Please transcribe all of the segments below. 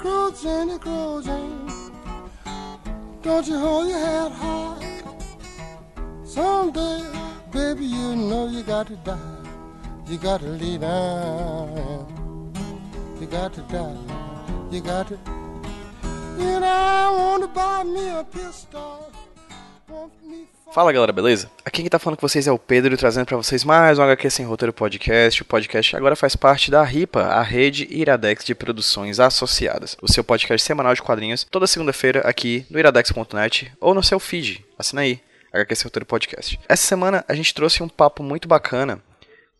crow, Jenny Crow, Jane. Don't you hold your head high. Someday, baby, you know you got to die. You got to lay down. You got to die. You got to. And I want to buy me a pistol. Fala galera, beleza? Aqui quem tá falando com vocês é o Pedro, trazendo para vocês mais um HQ Sem Roteiro Podcast. O podcast agora faz parte da RIPA, a rede Iradex de Produções Associadas. O seu podcast semanal de quadrinhos, toda segunda-feira aqui no iradex.net ou no seu feed. Assina aí, HQ Sem Roteiro Podcast. Essa semana a gente trouxe um papo muito bacana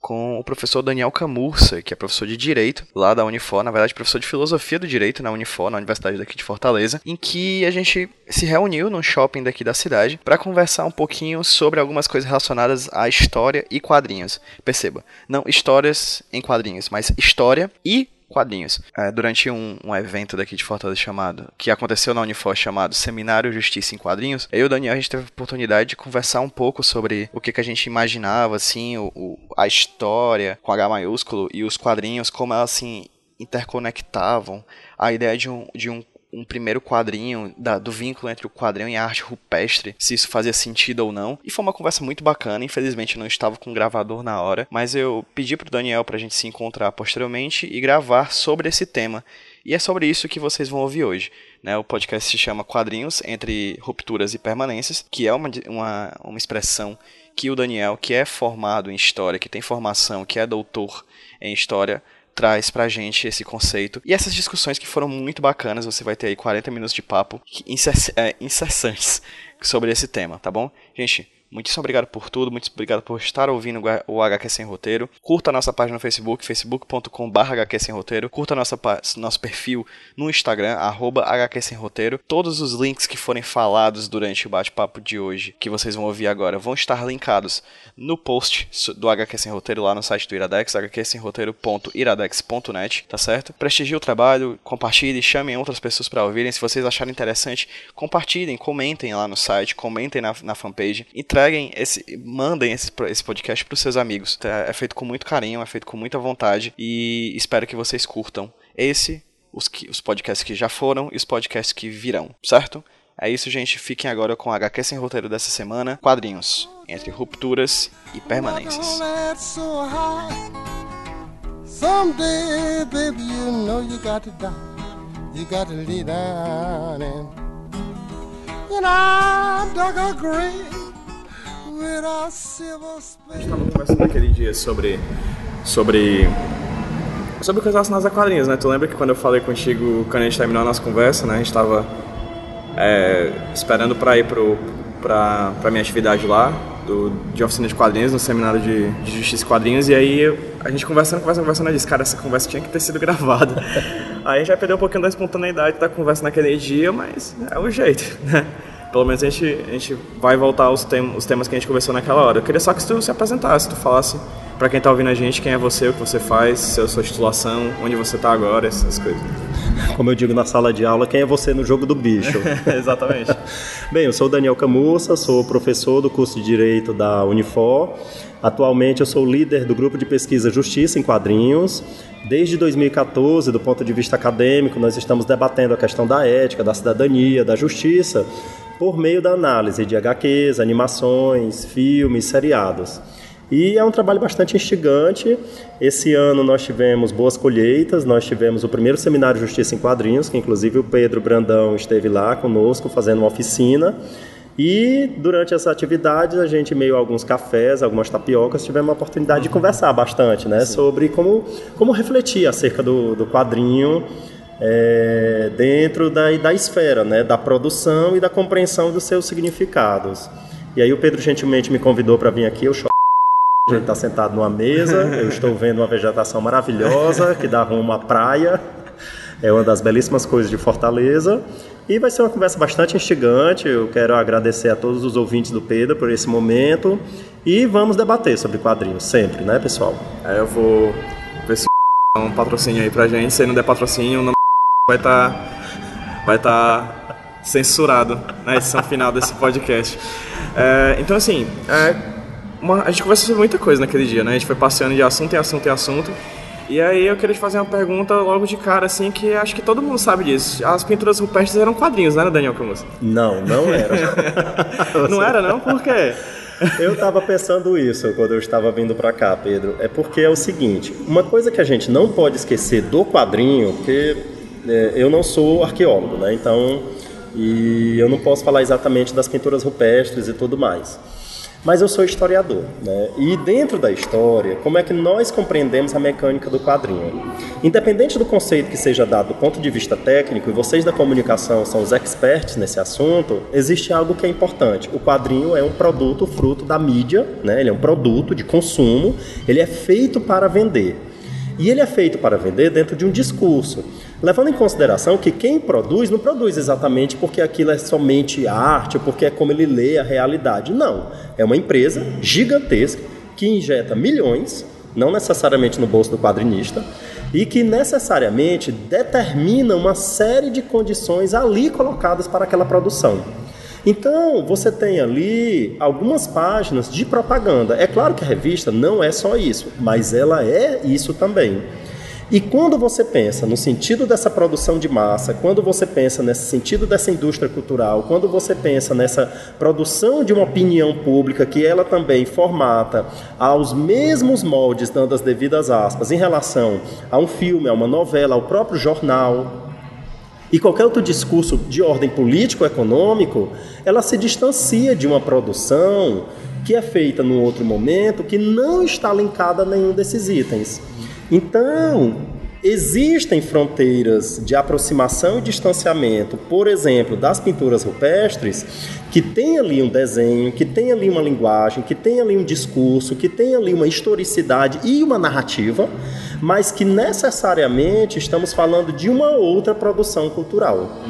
com o professor Daniel Camurça, que é professor de Direito lá da Unifor, na verdade professor de Filosofia do Direito na Unifor, na Universidade daqui de Fortaleza, em que a gente se reuniu num shopping daqui da cidade para conversar um pouquinho sobre algumas coisas relacionadas à história e quadrinhos. Perceba, não histórias em quadrinhos, mas história e quadrinhos. É, durante um, um, evento daqui de Fortaleza chamado, que aconteceu na Unifor, chamado Seminário Justiça em Quadrinhos, eu e o Daniel a gente teve a oportunidade de conversar um pouco sobre o que, que a gente imaginava, assim, o, o, a história com H maiúsculo e os quadrinhos, como elas assim interconectavam a ideia de um, de um um primeiro quadrinho, da, do vínculo entre o quadrinho e a arte rupestre, se isso fazia sentido ou não. E foi uma conversa muito bacana, infelizmente não estava com o gravador na hora, mas eu pedi pro Daniel pra gente se encontrar posteriormente e gravar sobre esse tema. E é sobre isso que vocês vão ouvir hoje. Né? O podcast se chama Quadrinhos entre Rupturas e Permanências, que é uma, uma, uma expressão que o Daniel, que é formado em história, que tem formação, que é doutor em história, traz pra gente esse conceito. E essas discussões que foram muito bacanas, você vai ter aí 40 minutos de papo incess é, incessantes sobre esse tema, tá bom? Gente, Muitíssimo obrigado por tudo, muito obrigado por estar ouvindo o HQ Sem Roteiro. Curta a nossa página no Facebook, facebook.com.br HQ Sem Roteiro. Curta nossa, nosso perfil no Instagram, arroba HQ Sem Roteiro. Todos os links que forem falados durante o bate-papo de hoje, que vocês vão ouvir agora, vão estar linkados no post do HQ Sem Roteiro lá no site do Iradex, hqsemroteiro.iradex.net, tá certo? Prestigie o trabalho, compartilhe, chamem outras pessoas para ouvirem. Se vocês acharem interessante, compartilhem, comentem lá no site, comentem na, na fanpage e entreguem esse, mandem esse, esse podcast para os seus amigos. É feito com muito carinho, é feito com muita vontade e espero que vocês curtam esse, os, que, os podcasts que já foram e os podcasts que virão, certo? É isso, gente. Fiquem agora com a HQ sem roteiro dessa semana. Quadrinhos entre rupturas e permanências. Someday, baby, you know you got to die. You got to lay down and, dug a grave. A gente estava conversando naquele dia sobre. sobre. sobre coisas relacionadas a quadrinhos, né? Tu lembra que quando eu falei contigo, quando a gente terminou a nossa conversa, né? A gente estava é, esperando para ir pro, pra, pra minha atividade lá, do, de oficina de quadrinhos, no seminário de, de Justiça e Quadrinhos, e aí a gente conversando, conversando, conversando, eu disse, cara, essa conversa tinha que ter sido gravada. aí a gente já perdeu um pouquinho da espontaneidade da conversa naquele dia, mas é o jeito, né? Pelo menos a gente, a gente vai voltar aos tem, os temas que a gente conversou naquela hora. Eu queria só que tu se apresentasse, tu falasse para quem está ouvindo a gente quem é você, o que você faz, sua, sua titulação, onde você está agora, essas coisas. Como eu digo na sala de aula, quem é você no jogo do bicho? Exatamente. Bem, eu sou o Daniel Camussa, sou professor do curso de Direito da Unifor. Atualmente eu sou líder do grupo de pesquisa Justiça em Quadrinhos. Desde 2014, do ponto de vista acadêmico, nós estamos debatendo a questão da ética, da cidadania, da justiça, por meio da análise de HQs, animações, filmes, seriados. E é um trabalho bastante instigante. Esse ano nós tivemos boas colheitas, nós tivemos o primeiro seminário Justiça em Quadrinhos, que inclusive o Pedro Brandão esteve lá conosco fazendo uma oficina. E durante essa atividade, a gente, meio a alguns cafés, algumas tapiocas, tivemos a oportunidade uhum. de conversar bastante né, sobre como, como refletir acerca do, do quadrinho é, dentro da, da esfera né, da produção e da compreensão dos seus significados. E aí o Pedro gentilmente me convidou para vir aqui, eu choro. A gente está sentado numa mesa, eu estou vendo uma vegetação maravilhosa que dá rumo à praia. É uma das belíssimas coisas de Fortaleza. E vai ser uma conversa bastante instigante. Eu quero agradecer a todos os ouvintes do Pedro por esse momento. E vamos debater sobre quadrinhos, sempre, né, pessoal? É, eu vou ver se um patrocínio aí pra gente. Se não der patrocínio, não vai estar tá, vai tá censurado na edição final desse podcast. É, então, assim, é, uma, a gente conversou sobre muita coisa naquele dia, né? A gente foi passeando de assunto em assunto em assunto. E aí eu queria te fazer uma pergunta logo de cara, assim, que acho que todo mundo sabe disso. As pinturas rupestres eram quadrinhos, né, Daniel Camus? Não, não era. não era não? Por quê? Eu estava pensando isso quando eu estava vindo para cá, Pedro. É porque é o seguinte, uma coisa que a gente não pode esquecer do quadrinho, porque é, eu não sou arqueólogo, né? Então, e eu não posso falar exatamente das pinturas rupestres e tudo mais mas eu sou historiador. Né? E dentro da história, como é que nós compreendemos a mecânica do quadrinho? Independente do conceito que seja dado do ponto de vista técnico, e vocês da comunicação são os experts nesse assunto, existe algo que é importante. O quadrinho é um produto fruto da mídia, né? ele é um produto de consumo, ele é feito para vender. E ele é feito para vender dentro de um discurso. Levando em consideração que quem produz não produz exatamente porque aquilo é somente arte, porque é como ele lê a realidade. Não. É uma empresa gigantesca que injeta milhões, não necessariamente no bolso do quadrinista, e que necessariamente determina uma série de condições ali colocadas para aquela produção. Então, você tem ali algumas páginas de propaganda. É claro que a revista não é só isso, mas ela é isso também. E quando você pensa no sentido dessa produção de massa, quando você pensa nesse sentido dessa indústria cultural, quando você pensa nessa produção de uma opinião pública que ela também formata aos mesmos moldes, dando as devidas aspas, em relação a um filme, a uma novela, ao próprio jornal, e qualquer outro discurso de ordem político-econômico, ela se distancia de uma produção que é feita num outro momento que não está linkada a nenhum desses itens. Então, existem fronteiras de aproximação e distanciamento, por exemplo, das pinturas rupestres, que tem ali um desenho, que tem ali uma linguagem, que tem ali um discurso, que tem ali uma historicidade e uma narrativa, mas que necessariamente estamos falando de uma outra produção cultural.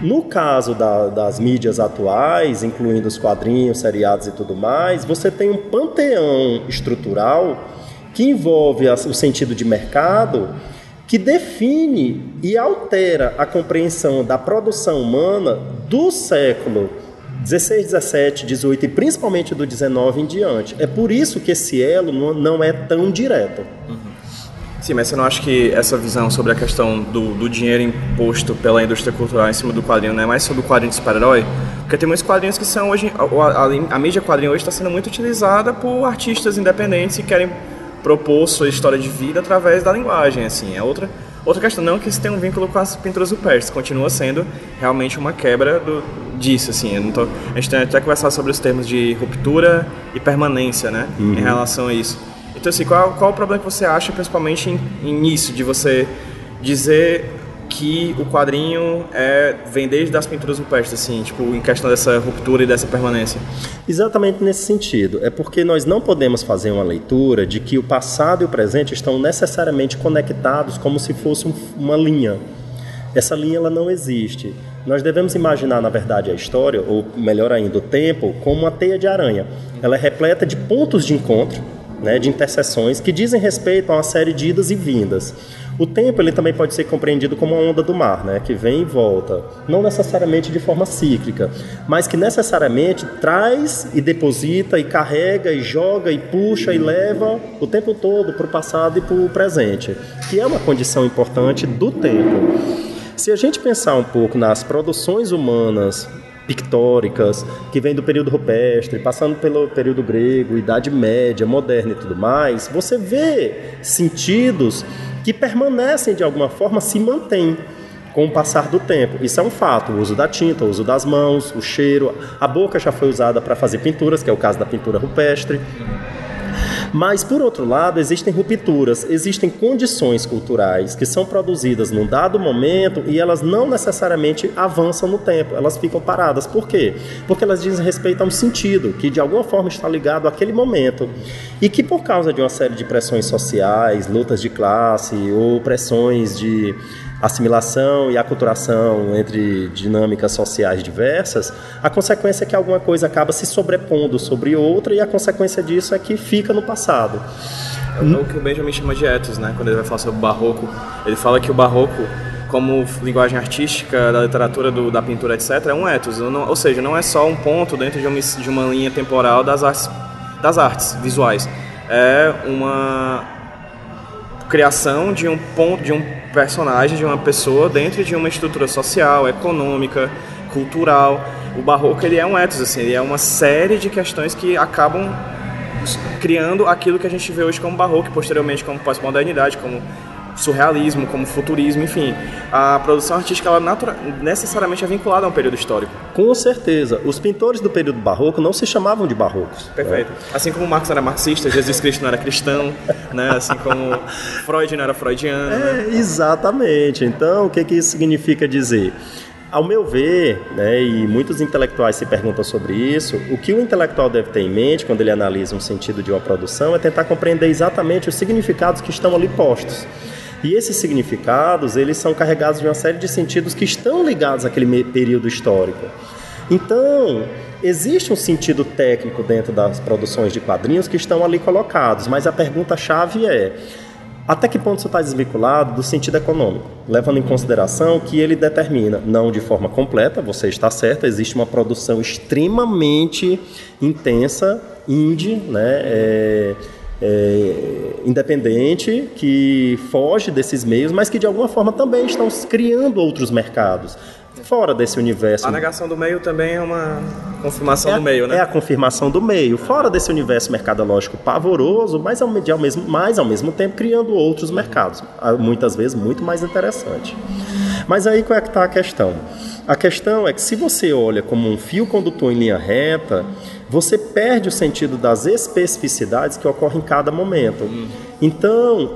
No caso da, das mídias atuais, incluindo os quadrinhos, seriados e tudo mais, você tem um panteão estrutural que envolve o sentido de mercado, que define e altera a compreensão da produção humana do século 16, 17, 18 e principalmente do 19 em diante. É por isso que esse elo não é tão direto. Uhum. Sim, mas você não acha que essa visão sobre a questão do, do, dinheiro imposto pela indústria cultural em cima do quadrinho não é mais sobre o quadrinho de super-herói? Porque tem muitos quadrinhos que são hoje. A, a, a mídia quadrinho hoje está sendo muito utilizada por artistas independentes que querem propor sua história de vida através da linguagem, assim. É outra outra questão não que isso tem um vínculo com as pinturas rupestres, continua sendo realmente uma quebra do, disso, assim. Tô, a gente tem até conversar sobre os termos de ruptura e permanência, né, uhum. em relação a isso. Então, assim, qual, qual o problema que você acha, principalmente em, em isso, de você dizer que o quadrinho é, vem desde as pinturas rupestres, assim, tipo, em questão dessa ruptura e dessa permanência? Exatamente nesse sentido. É porque nós não podemos fazer uma leitura de que o passado e o presente estão necessariamente conectados como se fosse uma linha. Essa linha ela não existe. Nós devemos imaginar, na verdade, a história, ou melhor ainda, o tempo, como uma teia de aranha. Ela é repleta de pontos de encontro, né, de interseções que dizem respeito a uma série de idas e vindas. O tempo ele também pode ser compreendido como uma onda do mar, né, que vem e volta, não necessariamente de forma cíclica, mas que necessariamente traz e deposita e carrega e joga e puxa e leva o tempo todo para o passado e para o presente, que é uma condição importante do tempo. Se a gente pensar um pouco nas produções humanas pictóricas, que vem do período rupestre, passando pelo período grego, Idade Média, moderna e tudo mais, você vê sentidos que permanecem de alguma forma, se mantêm com o passar do tempo. Isso é um fato. O uso da tinta, o uso das mãos, o cheiro. A boca já foi usada para fazer pinturas, que é o caso da pintura rupestre. Mas, por outro lado, existem rupturas, existem condições culturais que são produzidas num dado momento e elas não necessariamente avançam no tempo, elas ficam paradas. Por quê? Porque elas dizem respeito a um sentido que de alguma forma está ligado àquele momento e que, por causa de uma série de pressões sociais, lutas de classe ou pressões de assimilação e aculturação entre dinâmicas sociais diversas, a consequência é que alguma coisa acaba se sobrepondo sobre outra e a consequência disso é que fica no passado. É o que o Benjamin chama de ethos, né? Quando ele vai falar sobre o barroco, ele fala que o barroco como linguagem artística da literatura, do, da pintura, etc., é um ethos. Não, ou seja, não é só um ponto dentro de uma, de uma linha temporal das artes, das artes visuais. É uma criação de um ponto, de um personagem, de uma pessoa dentro de uma estrutura social, econômica, cultural. O barroco ele é um ethos, assim, ele é uma série de questões que acabam criando aquilo que a gente vê hoje como barroco, posteriormente como pós-modernidade, como surrealismo, como futurismo, enfim. A produção artística ela necessariamente é vinculada a um período histórico. Com certeza. Os pintores do período barroco não se chamavam de barrocos. Perfeito. Né? Assim como Marx era marxista, Jesus Cristo não era cristão, né? assim como Freud não era freudiano. É, né? Exatamente. Então, o que, que isso significa dizer? Ao meu ver, né, e muitos intelectuais se perguntam sobre isso, o que o intelectual deve ter em mente quando ele analisa um sentido de uma produção é tentar compreender exatamente os significados que estão ali postos. E esses significados, eles são carregados de uma série de sentidos que estão ligados àquele período histórico. Então, existe um sentido técnico dentro das produções de quadrinhos que estão ali colocados, mas a pergunta-chave é: até que ponto isso está desvinculado do sentido econômico, levando em consideração que ele determina, não de forma completa, você está certo, existe uma produção extremamente intensa, indie, né? É é, independente que foge desses meios, mas que de alguma forma também estão criando outros mercados fora desse universo. A negação do meio também é uma confirmação é do meio, né? É a confirmação do meio, fora desse universo mercadológico pavoroso, mas ao, ao mesmo, mas ao mesmo tempo criando outros mercados, muitas vezes muito mais interessante. Mas aí qual é que está a questão? A questão é que se você olha como um fio condutor em linha reta, você perde o sentido das especificidades que ocorrem em cada momento. Então,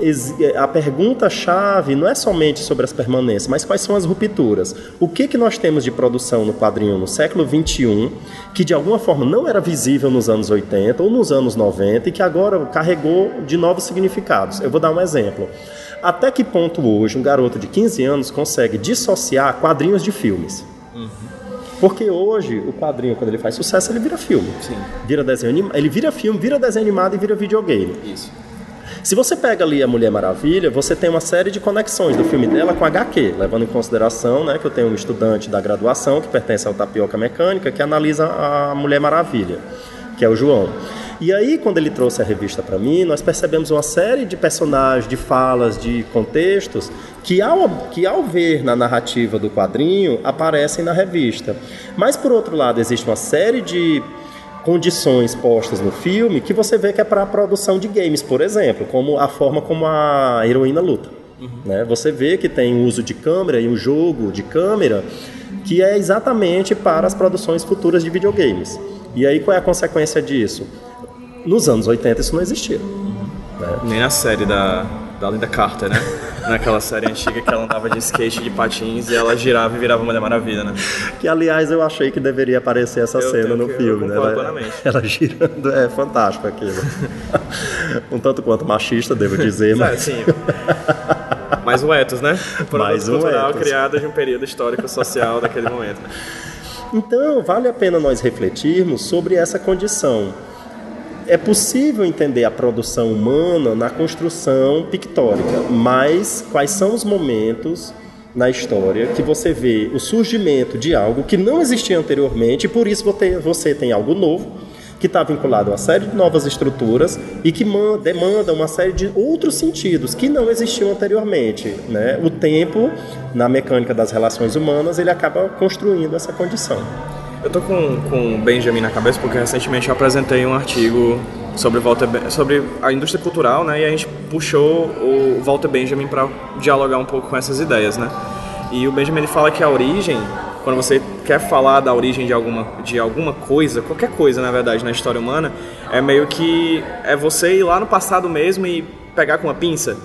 a pergunta-chave não é somente sobre as permanências, mas quais são as rupturas. O que, que nós temos de produção no quadrinho no século XXI que de alguma forma não era visível nos anos 80 ou nos anos 90 e que agora carregou de novos significados? Eu vou dar um exemplo. Até que ponto hoje um garoto de 15 anos consegue dissociar quadrinhos de filmes? Porque hoje o quadrinho, quando ele faz sucesso, ele vira filme. Sim. Vira desenho animado. Ele vira filme, vira desenho animado e vira videogame. Isso. Se você pega ali a Mulher Maravilha, você tem uma série de conexões do filme dela com a HQ, levando em consideração né, que eu tenho um estudante da graduação que pertence ao Tapioca Mecânica que analisa a Mulher Maravilha, que é o João. E aí, quando ele trouxe a revista para mim, nós percebemos uma série de personagens, de falas, de contextos que ao, que ao ver na narrativa do quadrinho aparecem na revista. Mas, por outro lado, existe uma série de condições postas no filme que você vê que é para a produção de games, por exemplo, como a forma como a heroína luta. Uhum. Né? Você vê que tem uso de câmera e um jogo de câmera que é exatamente para as produções futuras de videogames. E aí qual é a consequência disso? Nos anos 80 isso não existia. Né? Nem na série da, da Linda Carter, né? Naquela série antiga que ela andava de skate, de patins e ela girava e virava Mulher Maravilha, né? Que aliás eu achei que deveria aparecer essa eu cena no que, filme, né? Ela, ela, girando, é fantástico aquilo. um tanto quanto machista, devo dizer, mas. É, sim. Mais um ethos, né? Mais um cultural criado de um período histórico social daquele momento. Né? Então, vale a pena nós refletirmos sobre essa condição é possível entender a produção humana na construção pictórica, mas quais são os momentos na história que você vê o surgimento de algo que não existia anteriormente e por isso você tem algo novo que está vinculado a uma série de novas estruturas e que demanda uma série de outros sentidos que não existiam anteriormente. Né? O tempo, na mecânica das relações humanas, ele acaba construindo essa condição. Eu tô com, com o Benjamin na cabeça porque recentemente eu apresentei um artigo sobre Walter sobre a indústria cultural, né? E a gente puxou o Walter Benjamin para dialogar um pouco com essas ideias, né? E o Benjamin ele fala que a origem, quando você quer falar da origem de alguma de alguma coisa, qualquer coisa, na verdade, na história humana, é meio que é você ir lá no passado mesmo e pegar com uma pinça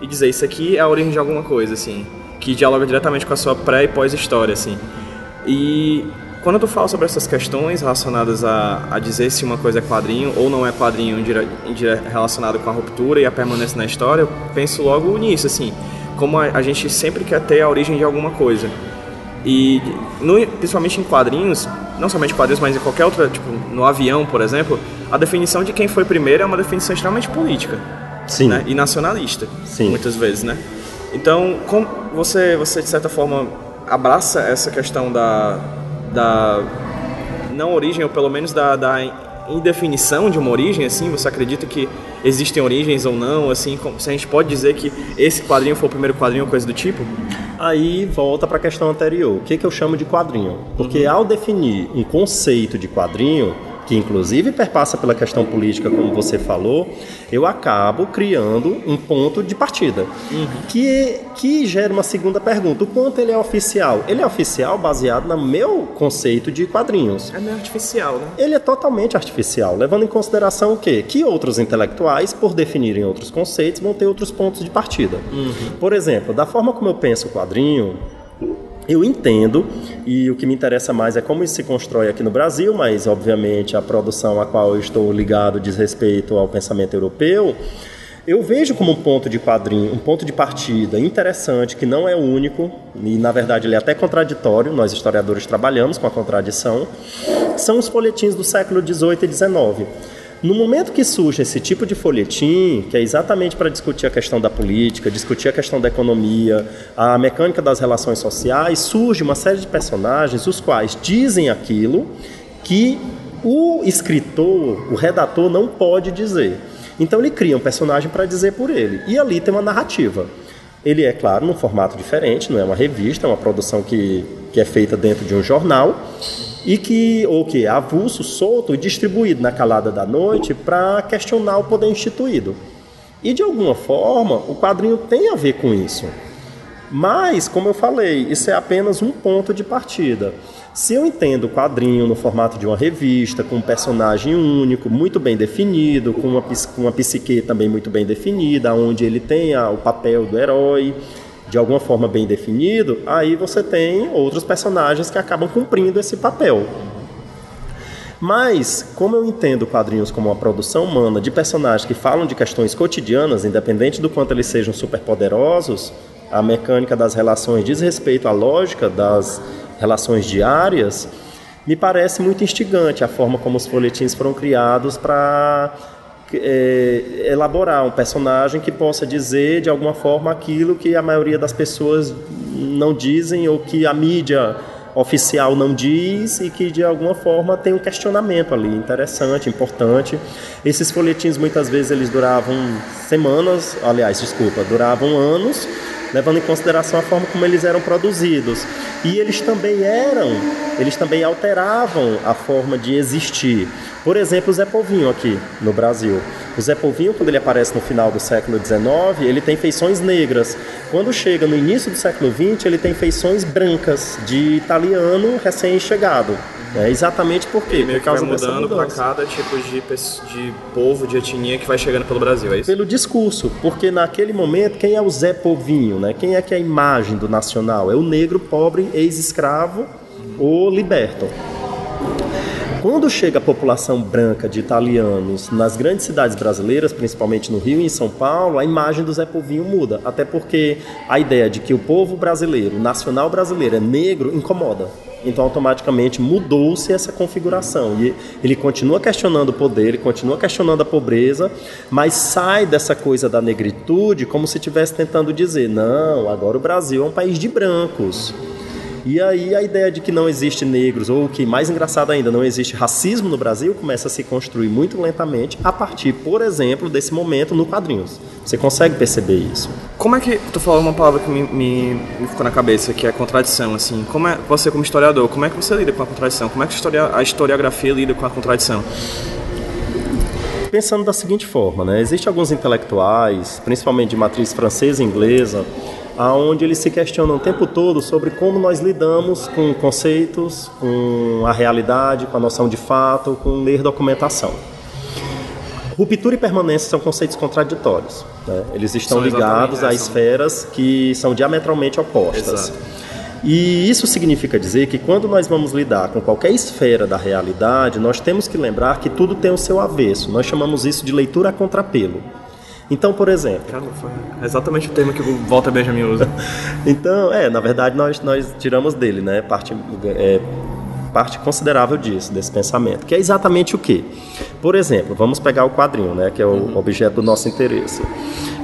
e dizer isso aqui é a origem de alguma coisa, assim, que dialoga diretamente com a sua pré e pós-história, assim. E quando tu fala sobre essas questões relacionadas a, a dizer se uma coisa é quadrinho ou não é quadrinho relacionado com a ruptura e a permanência na história, eu penso logo nisso, assim, como a, a gente sempre quer ter a origem de alguma coisa. E no, principalmente em quadrinhos, não somente quadrinhos, mas em qualquer outra, tipo, no avião, por exemplo, a definição de quem foi primeiro é uma definição extremamente política. Sim. Né? E nacionalista. Sim. Muitas vezes, né? Então, como você, você de certa forma abraça essa questão da da não origem, ou pelo menos da, da em definição de uma origem, assim? Você acredita que existem origens ou não, assim? Se a gente pode dizer que esse quadrinho foi o primeiro quadrinho ou coisa do tipo? Aí volta para a questão anterior. O que, que eu chamo de quadrinho? Porque uhum. ao definir um conceito de quadrinho, que inclusive perpassa pela questão política, como você falou, eu acabo criando um ponto de partida. Uhum. Que, que gera uma segunda pergunta: o quanto ele é oficial? Ele é oficial baseado no meu conceito de quadrinhos. É meio artificial, né? Ele é totalmente artificial, levando em consideração o quê? Que outros intelectuais, por definirem outros conceitos, vão ter outros pontos de partida. Uhum. Por exemplo, da forma como eu penso o quadrinho, eu entendo, e o que me interessa mais é como isso se constrói aqui no Brasil, mas obviamente a produção a qual eu estou ligado diz respeito ao pensamento europeu. Eu vejo como um ponto de quadrinho, um ponto de partida interessante, que não é único, e na verdade ele é até contraditório, nós historiadores trabalhamos com a contradição, são os folhetins do século XVIII e XIX. No momento que surge esse tipo de folhetim, que é exatamente para discutir a questão da política, discutir a questão da economia, a mecânica das relações sociais, surge uma série de personagens os quais dizem aquilo que o escritor, o redator não pode dizer. Então ele cria um personagem para dizer por ele. E ali tem uma narrativa. Ele é, claro, num formato diferente, não é uma revista, é uma produção que, que é feita dentro de um jornal e que ou que avulso, solto e distribuído na calada da noite para questionar o poder instituído. E de alguma forma, o quadrinho tem a ver com isso. Mas, como eu falei, isso é apenas um ponto de partida. Se eu entendo o quadrinho no formato de uma revista, com um personagem único, muito bem definido, com uma, com uma psique também muito bem definida, onde ele tem o papel do herói, de alguma forma bem definido, aí você tem outros personagens que acabam cumprindo esse papel. Mas, como eu entendo quadrinhos como uma produção humana de personagens que falam de questões cotidianas, independente do quanto eles sejam superpoderosos, a mecânica das relações diz respeito à lógica das relações diárias, me parece muito instigante a forma como os folhetins foram criados para é, elaborar um personagem que possa dizer de alguma forma aquilo que a maioria das pessoas não dizem ou que a mídia oficial não diz e que de alguma forma tem um questionamento ali interessante, importante. Esses folhetins muitas vezes eles duravam semanas, aliás, desculpa, duravam anos levando em consideração a forma como eles eram produzidos. E eles também eram, eles também alteravam a forma de existir. Por exemplo, o Zé Povinho aqui no Brasil. O Zé Povinho, quando ele aparece no final do século XIX, ele tem feições negras. Quando chega no início do século XX, ele tem feições brancas, de italiano recém-chegado. É exatamente por quê? Por causa vai mudando para cada tipo de, de povo, de etnia que vai chegando pelo Brasil, é isso? Pelo discurso, porque naquele momento quem é o Zé Povinho, né? Quem é que é a imagem do nacional? É o negro pobre, ex-escravo ou liberto. Quando chega a população branca de italianos nas grandes cidades brasileiras, principalmente no Rio e em São Paulo, a imagem do Zé Povinho muda. Até porque a ideia de que o povo brasileiro, o nacional brasileiro, é negro, incomoda. Então, automaticamente mudou-se essa configuração. E ele continua questionando o poder, ele continua questionando a pobreza, mas sai dessa coisa da negritude como se estivesse tentando dizer: não, agora o Brasil é um país de brancos. E aí a ideia de que não existe negros, ou que mais engraçado ainda, não existe racismo no Brasil, começa a se construir muito lentamente a partir, por exemplo, desse momento no quadrinhos. Você consegue perceber isso? Como é que tu falou uma palavra que me, me, me, ficou na cabeça, que é contradição, assim. Como é você como historiador, como é que você lida com a contradição? Como é que a, historiografia lida com a contradição? Pensando da seguinte forma, né? Existem alguns intelectuais, principalmente de matriz francesa e inglesa, aonde eles se questionam o tempo todo sobre como nós lidamos com conceitos, com a realidade, com a noção de fato, com ler documentação. Ruptura e permanência são conceitos contraditórios. Né? Eles estão são ligados a esferas que são diametralmente opostas. Exato. E isso significa dizer que quando nós vamos lidar com qualquer esfera da realidade, nós temos que lembrar que tudo tem o seu avesso. Nós chamamos isso de leitura a contrapelo. Então, por exemplo. Cara, foi exatamente o termo que o Walter Benjamin usa. então, é, na verdade, nós, nós tiramos dele, né? Parte, é, parte considerável disso, desse pensamento. Que é exatamente o quê? Por exemplo, vamos pegar o quadrinho, né? Que é o uhum. objeto do nosso interesse.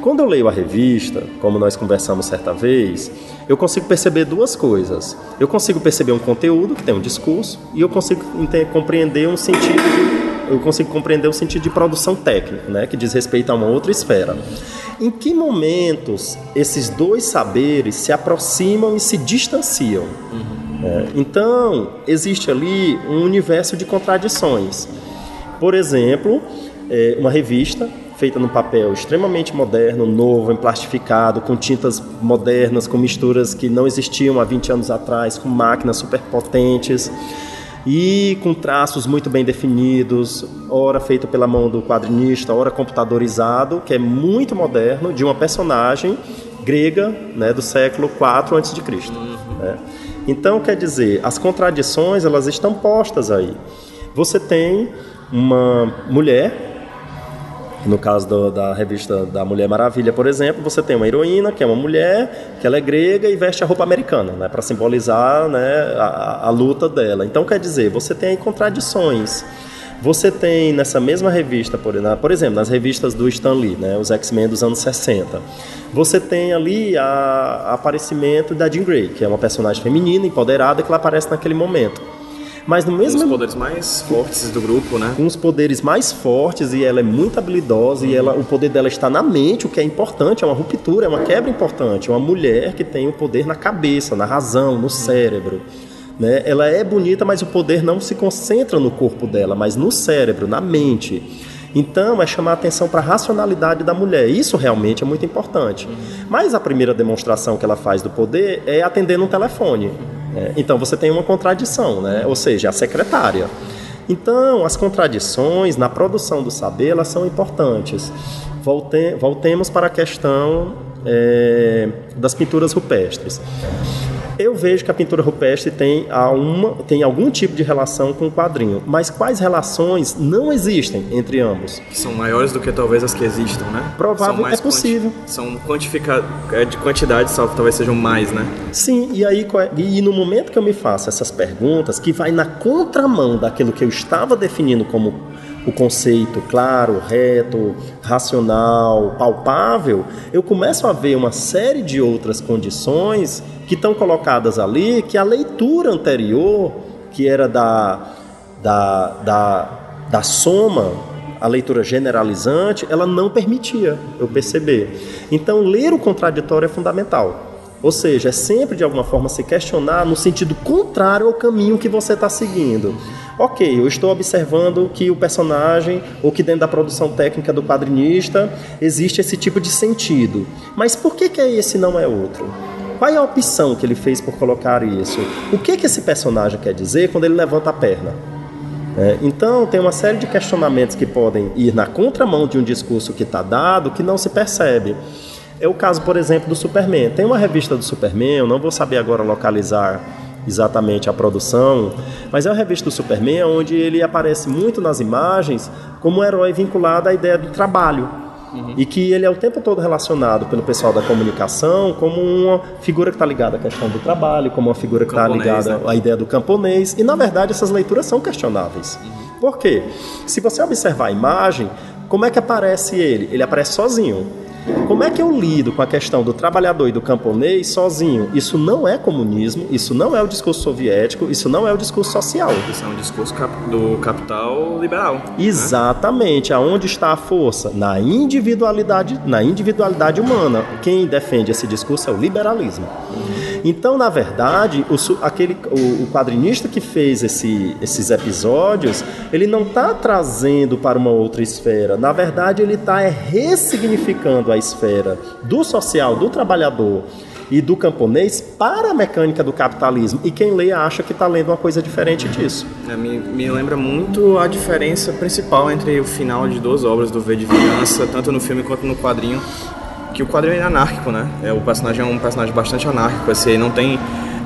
Quando eu leio a revista, como nós conversamos certa vez, eu consigo perceber duas coisas. Eu consigo perceber um conteúdo que tem um discurso e eu consigo compreender um sentido de eu consigo compreender o sentido de produção técnica, né, que diz respeito a uma outra esfera. Em que momentos esses dois saberes se aproximam e se distanciam? Uhum. É, então, existe ali um universo de contradições. Por exemplo, é, uma revista feita num papel extremamente moderno, novo, emplastificado, com tintas modernas, com misturas que não existiam há 20 anos atrás, com máquinas superpotentes e com traços muito bem definidos, ora feito pela mão do quadrinista, ora computadorizado, que é muito moderno, de uma personagem grega né, do século IV a.C. Né? Então, quer dizer, as contradições elas estão postas aí. Você tem uma mulher no caso do, da revista da Mulher Maravilha, por exemplo, você tem uma heroína, que é uma mulher, que ela é grega e veste a roupa americana, né, para simbolizar né, a, a, luta dela. Então, quer dizer, você tem aí contradições. Você tem nessa mesma revista, por, exemplo, nas revistas do Stan Lee, né, os X-Men dos anos 60, você tem ali a aparecimento da Jean Grey, que é uma personagem feminina, empoderada, que ela aparece naquele momento. Mas no mesmo. Com os poderes mais fortes do grupo, né? Com os poderes mais fortes e ela é muito habilidosa e ela, o poder dela está na mente, o que é importante, é uma ruptura, é uma quebra importante. É uma mulher que tem o poder na cabeça, na razão, no cérebro. Né? Ela é bonita, mas o poder não se concentra no corpo dela, mas no cérebro, na mente. Então, é chamar a atenção para a racionalidade da mulher. Isso realmente é muito importante. Mas a primeira demonstração que ela faz do poder é atendendo um telefone. É, então você tem uma contradição, né? ou seja, a secretária. Então, as contradições na produção do saber elas são importantes. Volte, voltemos para a questão é, das pinturas rupestres. Eu vejo que a pintura rupestre tem, uma, tem algum tipo de relação com o quadrinho, mas quais relações não existem entre ambos? Que são maiores do que talvez as que existam, né? Provável, é possível. Quanti são quantificadas, é de quantidade, salvo talvez sejam mais, né? Sim, e aí é, e no momento que eu me faço essas perguntas, que vai na contramão daquilo que eu estava definindo como o conceito claro, reto, racional, palpável, eu começo a ver uma série de outras condições que estão colocadas ali que a leitura anterior, que era da, da, da, da soma, a leitura generalizante, ela não permitia eu perceber. Então, ler o contraditório é fundamental. Ou seja, é sempre de alguma forma se questionar no sentido contrário ao caminho que você está seguindo. Ok, eu estou observando que o personagem, ou que dentro da produção técnica do quadrinista, existe esse tipo de sentido. Mas por que, que esse não é outro? Qual é a opção que ele fez por colocar isso? O que, que esse personagem quer dizer quando ele levanta a perna? É, então, tem uma série de questionamentos que podem ir na contramão de um discurso que está dado que não se percebe. É o caso, por exemplo, do Superman. Tem uma revista do Superman, eu não vou saber agora localizar exatamente a produção, mas é uma revista do Superman onde ele aparece muito nas imagens como um herói vinculado à ideia do trabalho. Uhum. E que ele é o tempo todo relacionado pelo pessoal da comunicação como uma figura que está ligada à questão do trabalho, como uma figura que está ligada né? à ideia do camponês. E na verdade essas leituras são questionáveis. Uhum. Por quê? Se você observar a imagem, como é que aparece ele? Ele aparece sozinho. Como é que eu lido com a questão do trabalhador e do camponês sozinho? Isso não é comunismo, isso não é o discurso soviético, isso não é o discurso social. Isso é um discurso do capital liberal. Né? Exatamente. Né? Aonde está a força? Na individualidade, na individualidade humana. Quem defende esse discurso é o liberalismo. Então, na verdade, o, aquele, o, o quadrinista que fez esse, esses episódios, ele não está trazendo para uma outra esfera. Na verdade, ele está é, ressignificando a esfera do social, do trabalhador e do camponês para a mecânica do capitalismo. E quem lê acha que está lendo uma coisa diferente disso. É, me, me, lembra muito a diferença principal entre o final de duas obras do V de Vingança, tanto no filme quanto no quadrinho, que o quadrinho é anárquico, né? É, o personagem é um personagem bastante anárquico, assim, não tem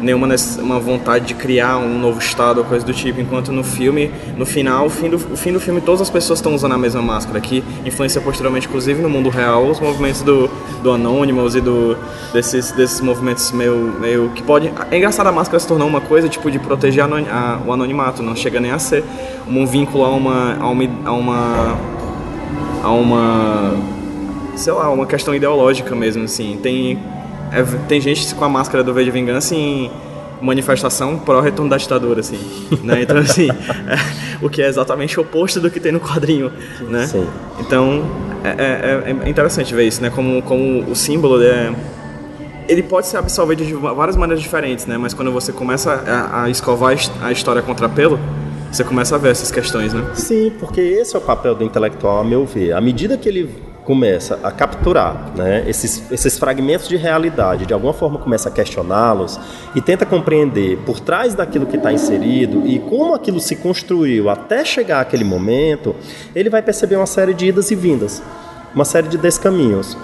nenhuma uma vontade de criar um novo estado ou coisa do tipo, enquanto no filme, no final, o fim do, o fim do filme, todas as pessoas estão usando a mesma máscara, que influencia posteriormente, inclusive no mundo real, os movimentos do, do Anonymous e do, desses, desses movimentos meio, meio que pode... É engraçado, a máscara se tornou uma coisa, tipo, de proteger a, a, o anonimato, não chega nem a ser um vínculo a uma... A uma, a uma, a uma sei lá, uma questão ideológica mesmo, assim. Tem, é, tem gente com a máscara do V de Vingança em, manifestação pró-retorno da ditadura, assim, né? Então, assim, é, o que é exatamente o oposto do que tem no quadrinho, né? Sim. Então, é, é, é interessante ver isso, né? Como, como o símbolo é ele pode ser absorvido de várias maneiras diferentes, né? Mas quando você começa a, a escovar a história contra pelo, você começa a ver essas questões, né? Sim, porque esse é o papel do intelectual, a meu ver. À medida que ele começa a capturar né, esses, esses fragmentos de realidade, de alguma forma começa a questioná-los e tenta compreender por trás daquilo que está inserido e como aquilo se construiu até chegar àquele momento, ele vai perceber uma série de idas e vindas, uma série de descaminhos.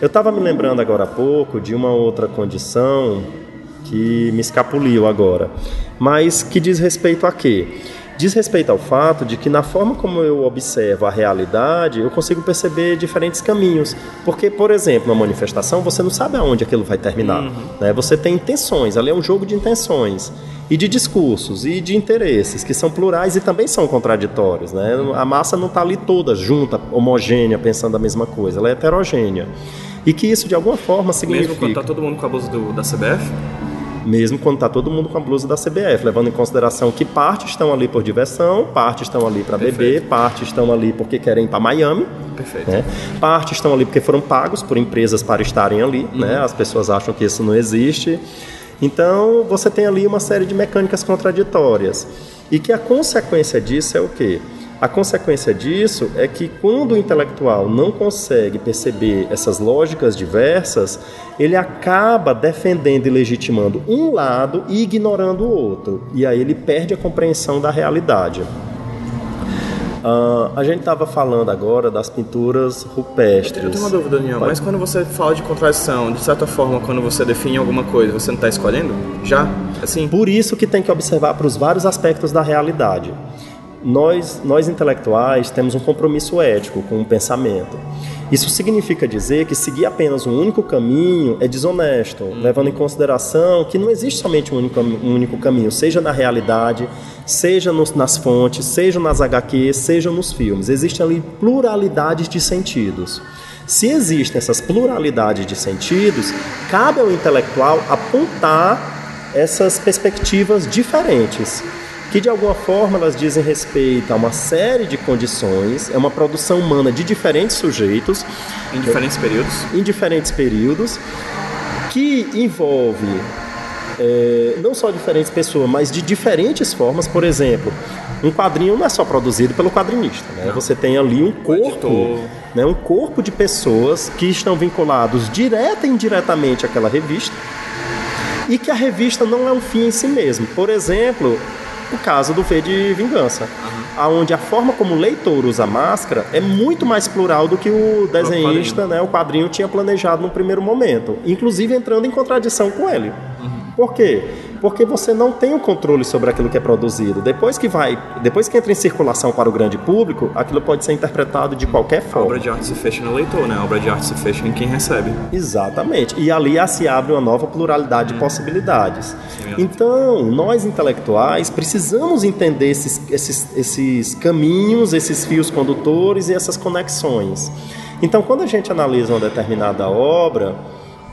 Eu estava me lembrando agora há pouco de uma outra condição que me escapuliu agora, mas que diz respeito a quê? Diz respeito ao fato de que na forma como eu observo a realidade, eu consigo perceber diferentes caminhos. Porque, por exemplo, na manifestação, você não sabe aonde aquilo vai terminar. Uhum. Né? Você tem intenções, ali é um jogo de intenções e de discursos e de interesses que são plurais e também são contraditórios. Né? A massa não está ali toda junta, homogênea, pensando a mesma coisa, ela é heterogênea. E que isso, de alguma forma, significa... Mesmo quando está todo mundo com a blusa do, da CBF? Mesmo quando está todo mundo com a blusa da CBF, levando em consideração que parte estão ali por diversão, parte estão ali para beber, parte estão ali porque querem ir para Miami, Perfeito. Né? parte estão ali porque foram pagos por empresas para estarem ali. Uhum. Né? As pessoas acham que isso não existe. Então, você tem ali uma série de mecânicas contraditórias. E que a consequência disso é o quê? A consequência disso é que quando o intelectual não consegue perceber essas lógicas diversas, ele acaba defendendo e legitimando um lado e ignorando o outro. E aí ele perde a compreensão da realidade. Uh, a gente estava falando agora das pinturas rupestres. Eu tenho uma dúvida, Daniel, mas quando você fala de contradição, de certa forma, quando você define alguma coisa, você não está escolhendo? Já? Assim? Por isso que tem que observar para os vários aspectos da realidade nós, nós intelectuais temos um compromisso ético com o pensamento. Isso significa dizer que seguir apenas um único caminho é desonesto, uhum. levando em consideração que não existe somente um único, um único caminho, seja na realidade, seja nos, nas fontes, seja nas HQs, seja nos filmes. Existem ali pluralidades de sentidos. Se existem essas pluralidades de sentidos, cabe ao intelectual apontar essas perspectivas diferentes que de alguma forma elas dizem respeito a uma série de condições, é uma produção humana de diferentes sujeitos. Em diferentes períodos. Em diferentes períodos, que envolve é, não só diferentes pessoas, mas de diferentes formas. Por exemplo, um quadrinho não é só produzido pelo quadrinista, né? Você tem ali um corpo, né? um corpo de pessoas que estão vinculados direta e indiretamente àquela revista e que a revista não é um fim em si mesmo. Por exemplo, o caso do V de Vingança, uhum. aonde a forma como o leitor usa máscara é muito mais plural do que o desenhista, o né, o quadrinho tinha planejado no primeiro momento, inclusive entrando em contradição com ele. Uhum. Por quê? Porque você não tem o controle sobre aquilo que é produzido. Depois que vai, depois que entra em circulação para o grande público, aquilo pode ser interpretado de qualquer forma. A obra de arte se fecha no leitor, né? A obra de arte se fecha em quem recebe. Exatamente. E ali se abre uma nova pluralidade hum. de possibilidades. Sim, então, nós intelectuais precisamos entender esses, esses, esses caminhos, esses fios condutores e essas conexões. Então, quando a gente analisa uma determinada obra,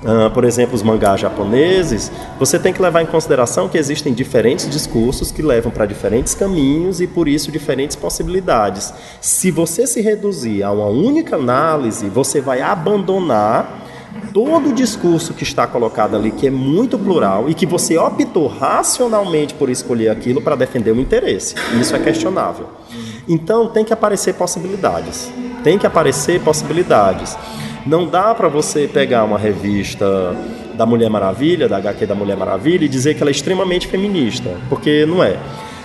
Uh, por exemplo, os mangás japoneses, você tem que levar em consideração que existem diferentes discursos que levam para diferentes caminhos e, por isso, diferentes possibilidades. Se você se reduzir a uma única análise, você vai abandonar todo o discurso que está colocado ali, que é muito plural e que você optou racionalmente por escolher aquilo para defender um interesse. Isso é questionável. Então, tem que aparecer possibilidades. Tem que aparecer possibilidades. Não dá para você pegar uma revista da Mulher Maravilha, da HQ da Mulher Maravilha, e dizer que ela é extremamente feminista, porque não é.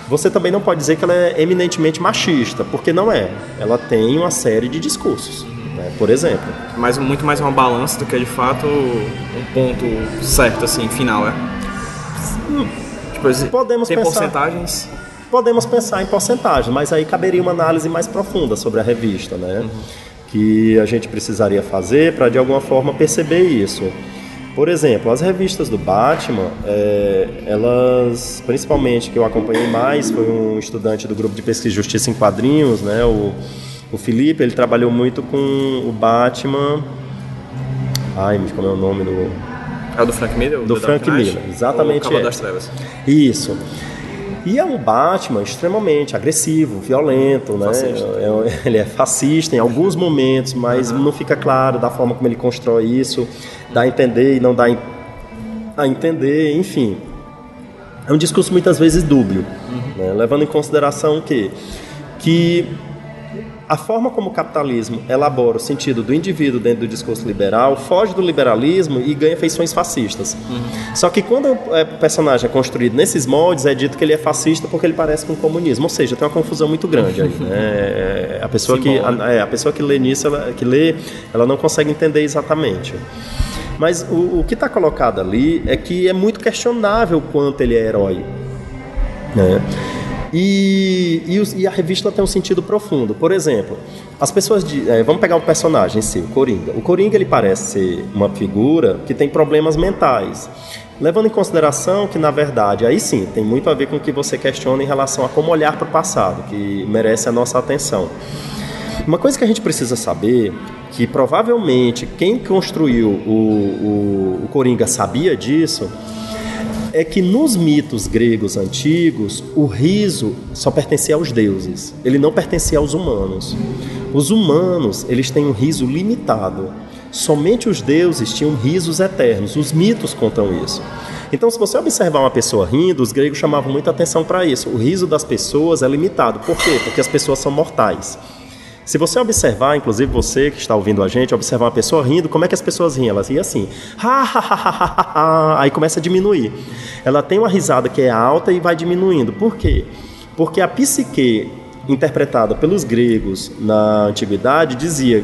Você também não pode dizer que ela é eminentemente machista, porque não é. Ela tem uma série de discursos, né? por exemplo. Mas muito mais uma balança do que de fato um ponto certo, assim, final, é? Hum. Tipo, Podemos tem pensar... porcentagens? Podemos pensar em porcentagem, mas aí caberia uma análise mais profunda sobre a revista, né? Uhum que a gente precisaria fazer para de alguma forma perceber isso. Por exemplo, as revistas do Batman, é, elas, principalmente que eu acompanhei mais, foi um estudante do grupo de pesquisa Justiça em Quadrinhos, né, o, o Felipe, ele trabalhou muito com o Batman. Ai, me como é o nome do. É o do Frank Miller? Do Frank Miller, exatamente. O é. das Trevas. Isso. E é um Batman extremamente agressivo, violento, né? É, ele é fascista em alguns momentos, mas não fica claro da forma como ele constrói isso, dá a entender e não dá a entender, enfim. É um discurso muitas vezes dúbio, uhum. né? levando em consideração que, que a forma como o capitalismo elabora o sentido do indivíduo dentro do discurso liberal foge do liberalismo e ganha feições fascistas. Uhum. Só que quando o personagem é construído nesses moldes, é dito que ele é fascista porque ele parece com o comunismo. Ou seja, tem uma confusão muito grande aí. Né? É, a, pessoa que, a, é, a pessoa que lê nisso, ela, que lê, ela não consegue entender exatamente. Mas o, o que está colocado ali é que é muito questionável quanto ele é herói. Né? E, e, e, a revista tem um sentido profundo. Por exemplo, as pessoas. De, é, vamos pegar um personagem em si, o Coringa. O Coringa ele parece ser uma figura que tem problemas mentais. Levando em consideração que, na verdade, aí sim, tem muito a ver com o que você questiona em relação a como olhar para o passado, que merece a nossa atenção. Uma coisa que a gente precisa saber, que provavelmente quem construiu o, o, o Coringa sabia disso, é que nos mitos gregos antigos, o riso só pertencia aos deuses, ele não pertencia aos humanos. Os humanos, eles têm um riso limitado. Somente os deuses tinham risos eternos. Os mitos contam isso. Então, se você observar uma pessoa rindo, os gregos chamavam muita atenção para isso. O riso das pessoas é limitado. Por quê? Porque as pessoas são mortais. Se você observar, inclusive você que está ouvindo a gente, observar uma pessoa rindo, como é que as pessoas riem? Elas riem assim, aí começa a diminuir. Ela tem uma risada que é alta e vai diminuindo. Por quê? Porque a psique interpretada pelos gregos na antiguidade dizia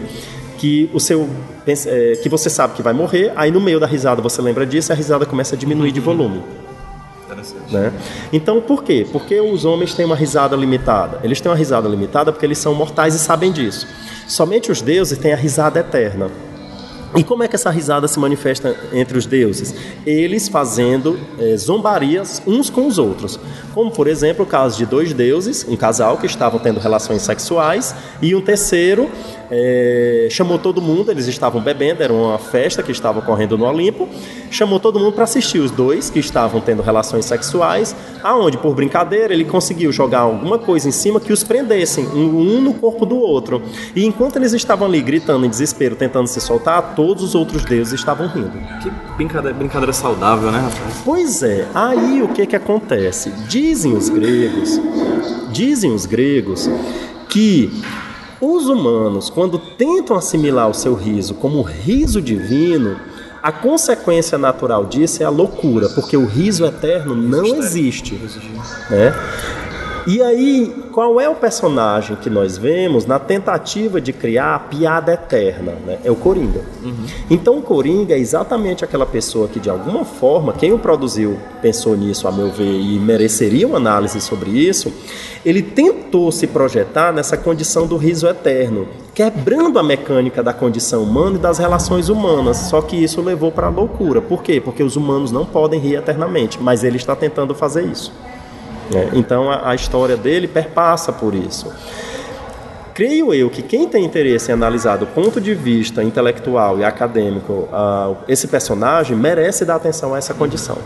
que o seu é, que você sabe que vai morrer, aí no meio da risada você lembra disso, a risada começa a diminuir de volume. Né? Então, por quê? Porque os homens têm uma risada limitada. Eles têm uma risada limitada porque eles são mortais e sabem disso. Somente os deuses têm a risada eterna. E como é que essa risada se manifesta entre os deuses? Eles fazendo é, zombarias uns com os outros. Como, por exemplo, o caso de dois deuses, um casal que estavam tendo relações sexuais, e um terceiro é, chamou todo mundo, eles estavam bebendo, era uma festa que estava ocorrendo no Olimpo, chamou todo mundo para assistir os dois que estavam tendo relações sexuais, aonde, por brincadeira, ele conseguiu jogar alguma coisa em cima que os prendessem, um no corpo do outro. E enquanto eles estavam ali gritando em desespero, tentando se soltar, todos os outros deuses estavam rindo. Que brincadeira, brincadeira saudável, né, rapaz? Pois é, aí o que que acontece? Dizem os gregos, dizem os gregos que os humanos, quando tentam assimilar o seu riso como riso divino, a consequência natural disso é a loucura, porque o riso eterno não existe. Né? E aí, qual é o personagem que nós vemos na tentativa de criar a piada eterna? Né? É o Coringa. Uhum. Então, o Coringa é exatamente aquela pessoa que, de alguma forma, quem o produziu pensou nisso, a meu ver, e mereceria uma análise sobre isso. Ele tentou se projetar nessa condição do riso eterno, quebrando a mecânica da condição humana e das relações humanas. Só que isso levou para a loucura. Por quê? Porque os humanos não podem rir eternamente, mas ele está tentando fazer isso. É, então a, a história dele perpassa por isso. Creio eu que quem tem interesse em analisar do ponto de vista intelectual e acadêmico uh, esse personagem merece dar atenção a essa condição.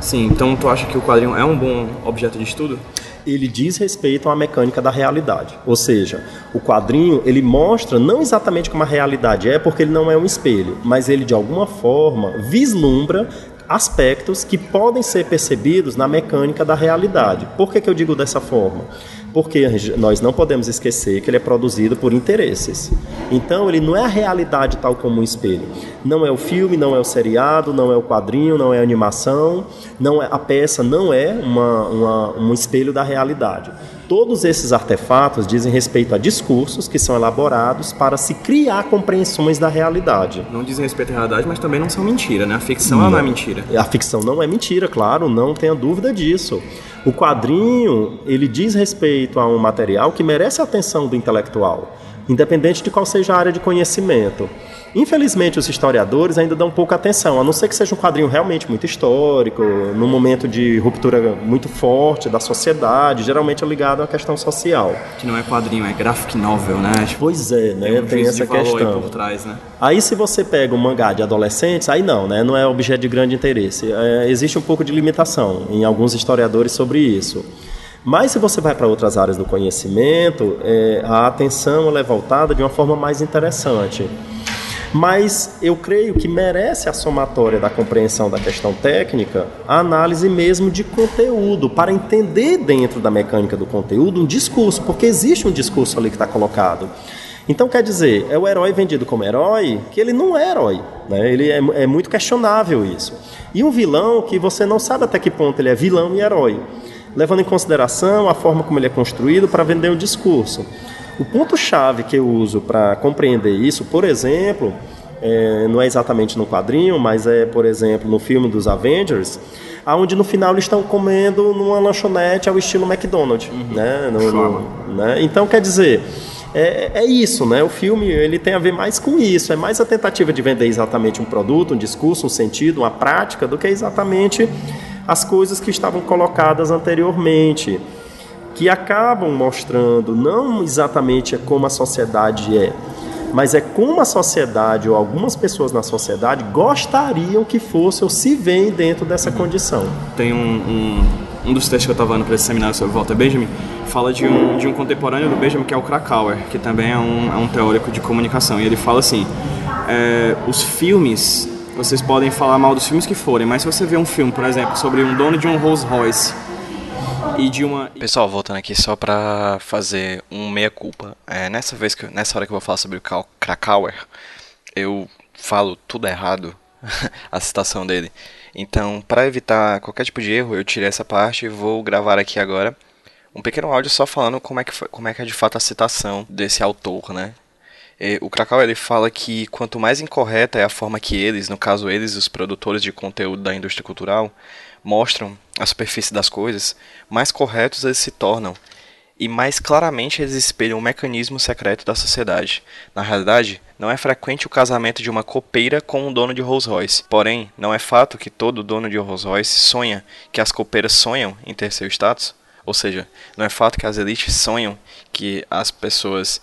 Sim, então tu acha que o quadrinho é um bom objeto de estudo? ele diz respeito à mecânica da realidade. Ou seja, o quadrinho ele mostra não exatamente como a realidade é, porque ele não é um espelho, mas ele de alguma forma vislumbra aspectos que podem ser percebidos na mecânica da realidade. Por que, que eu digo dessa forma? Porque nós não podemos esquecer que ele é produzido por interesses. Então, ele não é a realidade tal como um espelho. Não é o filme, não é o seriado, não é o quadrinho, não é a animação, não é a peça, não é uma, uma um espelho da realidade. Todos esses artefatos dizem respeito a discursos que são elaborados para se criar compreensões da realidade. Não dizem respeito à realidade, mas também não são mentira, né? A ficção não, não é mentira. A ficção não é mentira, claro, não tenha dúvida disso. O quadrinho, ele diz respeito a um material que merece a atenção do intelectual. Independente de qual seja a área de conhecimento. Infelizmente, os historiadores ainda dão pouca atenção, a não ser que seja um quadrinho realmente muito histórico, num momento de ruptura muito forte da sociedade, geralmente é ligado à questão social. Que não é quadrinho, é graphic novel, né? Tipo, pois é, né? Tem, um tem essa questão. Aí por trás, né? Aí, se você pega um mangá de adolescentes, aí não, né? Não é objeto de grande interesse. É, existe um pouco de limitação em alguns historiadores sobre isso. Mas se você vai para outras áreas do conhecimento, é, a atenção é voltada de uma forma mais interessante. Mas eu creio que merece a somatória da compreensão da questão técnica a análise mesmo de conteúdo, para entender dentro da mecânica do conteúdo um discurso, porque existe um discurso ali que está colocado. Então, quer dizer, é o herói vendido como herói, que ele não é herói. Né? Ele é, é muito questionável isso. E um vilão que você não sabe até que ponto ele é vilão e herói levando em consideração a forma como ele é construído para vender o discurso. O ponto-chave que eu uso para compreender isso, por exemplo, é, não é exatamente no quadrinho, mas é, por exemplo, no filme dos Avengers, aonde no final eles estão comendo numa lanchonete ao estilo McDonald's, uhum. né? No, no, né? Então, quer dizer, é, é, isso, né? O filme ele tem a ver mais com isso, é mais a tentativa de vender exatamente um produto, um discurso, um sentido, uma prática, do que exatamente as coisas que estavam colocadas anteriormente, que acabam mostrando não exatamente como a sociedade é, mas é como a sociedade ou algumas pessoas na sociedade gostariam que fosse ou se veem dentro dessa uhum. condição. Tem um, um, um, dos textos que eu estava vendo para esse seminário sobre Walter Benjamin, fala de um, de um contemporâneo do Benjamin que é o Krakauer, que também é um, é um teórico de comunicação, e ele fala assim, é, os filmes vocês podem falar mal dos filmes que forem, mas se você vê um filme, por exemplo, sobre um dono de um Rolls Royce e de uma. Pessoal, voltando aqui só pra fazer um meia-culpa. É, nessa vez que nessa hora que eu vou falar sobre o Krakauer, eu falo tudo errado, a citação dele. Então, para evitar qualquer tipo de erro, eu tirei essa parte e vou gravar aqui agora um pequeno áudio só falando como é que, como é, que é de fato a citação desse autor, né? É, o Krakau ele fala que quanto mais incorreta é a forma que eles, no caso eles, os produtores de conteúdo da indústria cultural, mostram a superfície das coisas, mais corretos eles se tornam e mais claramente eles espelham o mecanismo secreto da sociedade. Na realidade, não é frequente o casamento de uma copeira com um dono de Rolls Royce. Porém, não é fato que todo dono de Rolls Royce sonha que as copeiras sonham em ter seu status? Ou seja, não é fato que as elites sonham que as pessoas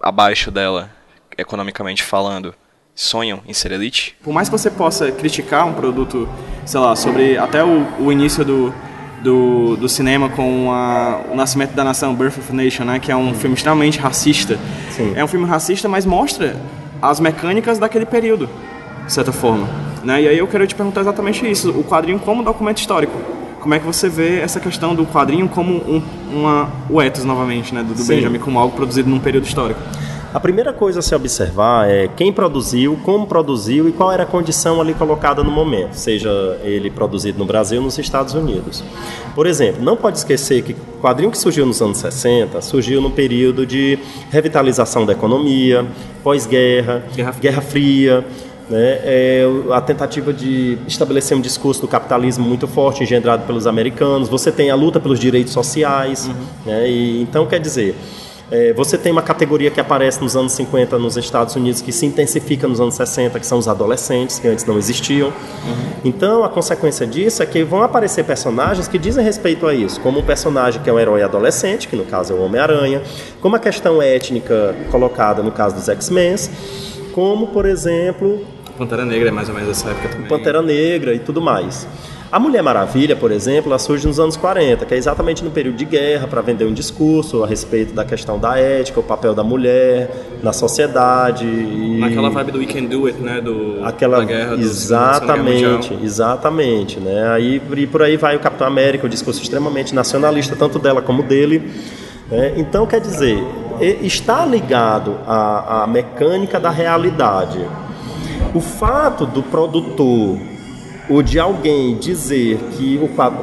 abaixo dela, economicamente falando, sonham em ser elite? Por mais que você possa criticar um produto, sei lá, sobre até o, o início do, do, do, cinema com a, o Nascimento da Nação, Birth of a Nation, né, que é um filme extremamente racista. Sim. É um filme racista, mas mostra as mecânicas daquele período, de certa forma. Né? E aí eu quero te perguntar exatamente isso, o quadrinho como documento histórico. Como é que você vê essa questão do quadrinho como um, uma, o ethos novamente, né, do, do Benjamin, como algo produzido num período histórico? A primeira coisa a se observar é quem produziu, como produziu e qual era a condição ali colocada no momento, seja ele produzido no Brasil ou nos Estados Unidos. Por exemplo, não pode esquecer que o quadrinho que surgiu nos anos 60 surgiu num período de revitalização da economia, pós-guerra, Guerra, Guerra Fria né, é a tentativa de estabelecer um discurso do capitalismo muito forte, engendrado pelos americanos. Você tem a luta pelos direitos sociais. Uhum. Né, e, então, quer dizer, é, você tem uma categoria que aparece nos anos 50 nos Estados Unidos, que se intensifica nos anos 60, que são os adolescentes, que antes não existiam. Uhum. Então, a consequência disso é que vão aparecer personagens que dizem respeito a isso, como um personagem que é um herói adolescente, que no caso é o Homem-Aranha, como a questão étnica colocada no caso dos X-Men, como, por exemplo, Pantera Negra é mais ou menos essa época também. Pantera Negra e tudo mais. A Mulher Maravilha, por exemplo, ela surge nos anos 40, que é exatamente no período de guerra, para vender um discurso a respeito da questão da ética, o papel da mulher na sociedade. E... Naquela vibe do We Can Do It, né? Do, Aquela... da guerra. Exatamente, exatamente. Né? Aí, e por aí vai o Capitão América, o discurso extremamente nacionalista, tanto dela como dele. Né? Então, quer dizer, está ligado à, à mecânica da realidade. O fato do produtor o de alguém dizer que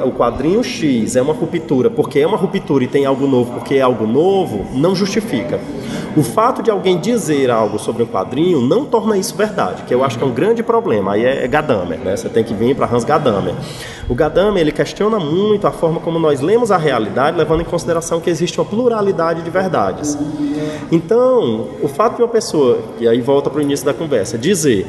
o quadrinho X é uma ruptura porque é uma ruptura e tem algo novo porque é algo novo, não justifica. O fato de alguém dizer algo sobre um quadrinho não torna isso verdade, que eu acho que é um grande problema. Aí é Gadamer, né? Você tem que vir para Hans Gadamer. O Gadamer ele questiona muito a forma como nós lemos a realidade, levando em consideração que existe uma pluralidade de verdades. Então, o fato de uma pessoa, e aí volta para o início da conversa, dizer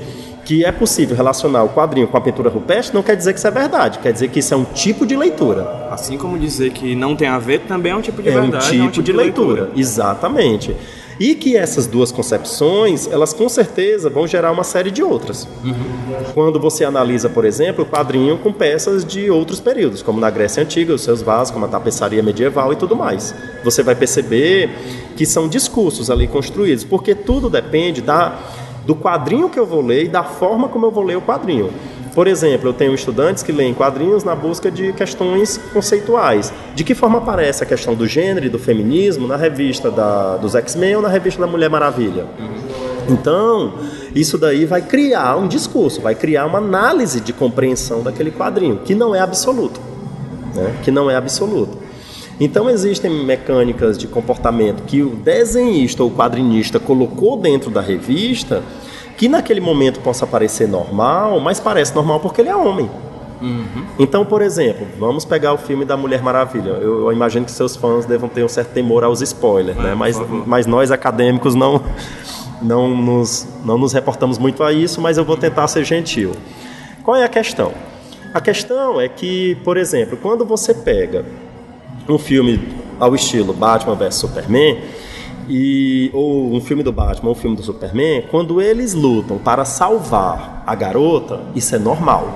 que é possível relacionar o quadrinho com a pintura rupestre não quer dizer que isso é verdade, quer dizer que isso é um tipo de leitura. Assim como dizer que não tem a ver também é um tipo de é verdade. Um tipo, é um tipo de, de leitura. leitura. Exatamente. E que essas duas concepções, elas com certeza vão gerar uma série de outras. Uhum. Quando você analisa, por exemplo, o quadrinho com peças de outros períodos, como na Grécia Antiga, os seus vasos, como a tapeçaria medieval e tudo mais. Você vai perceber que são discursos ali construídos, porque tudo depende da do quadrinho que eu vou ler e da forma como eu vou ler o quadrinho. Por exemplo, eu tenho estudantes que leem quadrinhos na busca de questões conceituais. De que forma aparece a questão do gênero e do feminismo na revista da, dos X-Men ou na revista da Mulher Maravilha? Então, isso daí vai criar um discurso, vai criar uma análise de compreensão daquele quadrinho, que não é absoluto. Né? Que não é absoluto. Então existem mecânicas de comportamento que o desenhista ou quadrinista colocou dentro da revista que naquele momento possa parecer normal, mas parece normal porque ele é homem. Uhum. Então, por exemplo, vamos pegar o filme da Mulher Maravilha. Eu, eu, imagino que seus fãs devam ter um certo temor aos spoilers, é, né? Mas, mas nós acadêmicos não, não, nos, não nos reportamos muito a isso, mas eu vou tentar ser gentil. Qual é a questão? A questão é que, por exemplo, quando você pega um filme ao estilo Batman vs Superman, e, ou um filme do Batman, um filme do Superman, quando eles lutam para salvar a garota, isso é normal.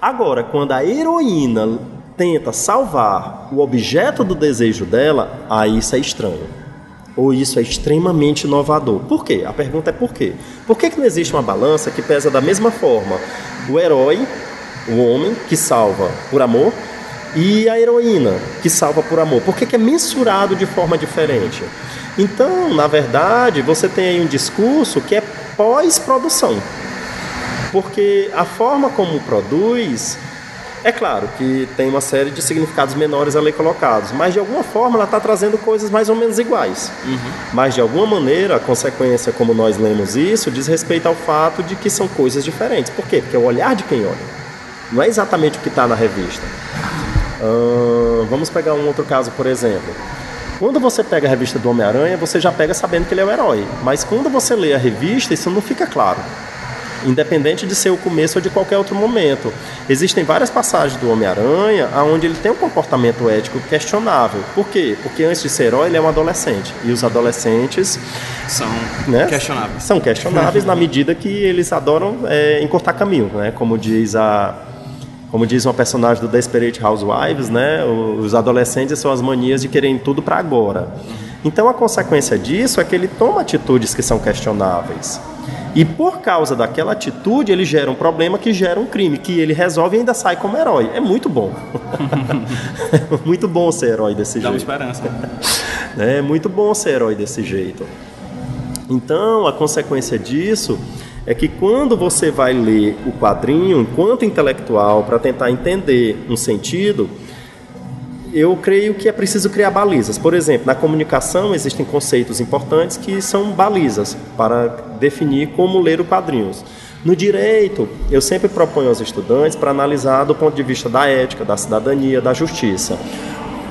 Agora, quando a heroína tenta salvar o objeto do desejo dela, aí isso é estranho. Ou isso é extremamente inovador. Por quê? A pergunta é por quê? Por que, que não existe uma balança que pesa da mesma forma o herói, o homem, que salva por amor, e a heroína, que salva por amor? Por que, que é mensurado de forma diferente? Então, na verdade, você tem aí um discurso que é pós-produção. Porque a forma como produz, é claro que tem uma série de significados menores ali colocados, mas de alguma forma ela está trazendo coisas mais ou menos iguais. Uhum. Mas de alguma maneira, a consequência, como nós lemos isso, diz respeito ao fato de que são coisas diferentes. Por quê? Porque é o olhar de quem olha. Não é exatamente o que está na revista. Uh, vamos pegar um outro caso, por exemplo. Quando você pega a revista do Homem-Aranha, você já pega sabendo que ele é o herói. Mas quando você lê a revista, isso não fica claro. Independente de ser o começo ou de qualquer outro momento. Existem várias passagens do Homem-Aranha onde ele tem um comportamento ético questionável. Por quê? Porque antes de ser herói, ele é um adolescente. E os adolescentes. São né, questionáveis. São questionáveis na medida que encurtar adoram é, encurtar caminho, né? Como diz a como diz uma personagem do Desperate Housewives, né, os adolescentes são as manias de querem tudo para agora. Então a consequência disso é que ele toma atitudes que são questionáveis. E por causa daquela atitude, ele gera um problema que gera um crime, que ele resolve e ainda sai como herói. É muito bom. é muito bom ser herói desse Dá jeito. Dá uma esperança. É muito bom ser herói desse jeito. Então, a consequência disso é que quando você vai ler o quadrinho enquanto intelectual para tentar entender um sentido, eu creio que é preciso criar balizas. Por exemplo, na comunicação existem conceitos importantes que são balizas para definir como ler o quadrinhos. No direito, eu sempre proponho aos estudantes para analisar do ponto de vista da ética, da cidadania, da justiça.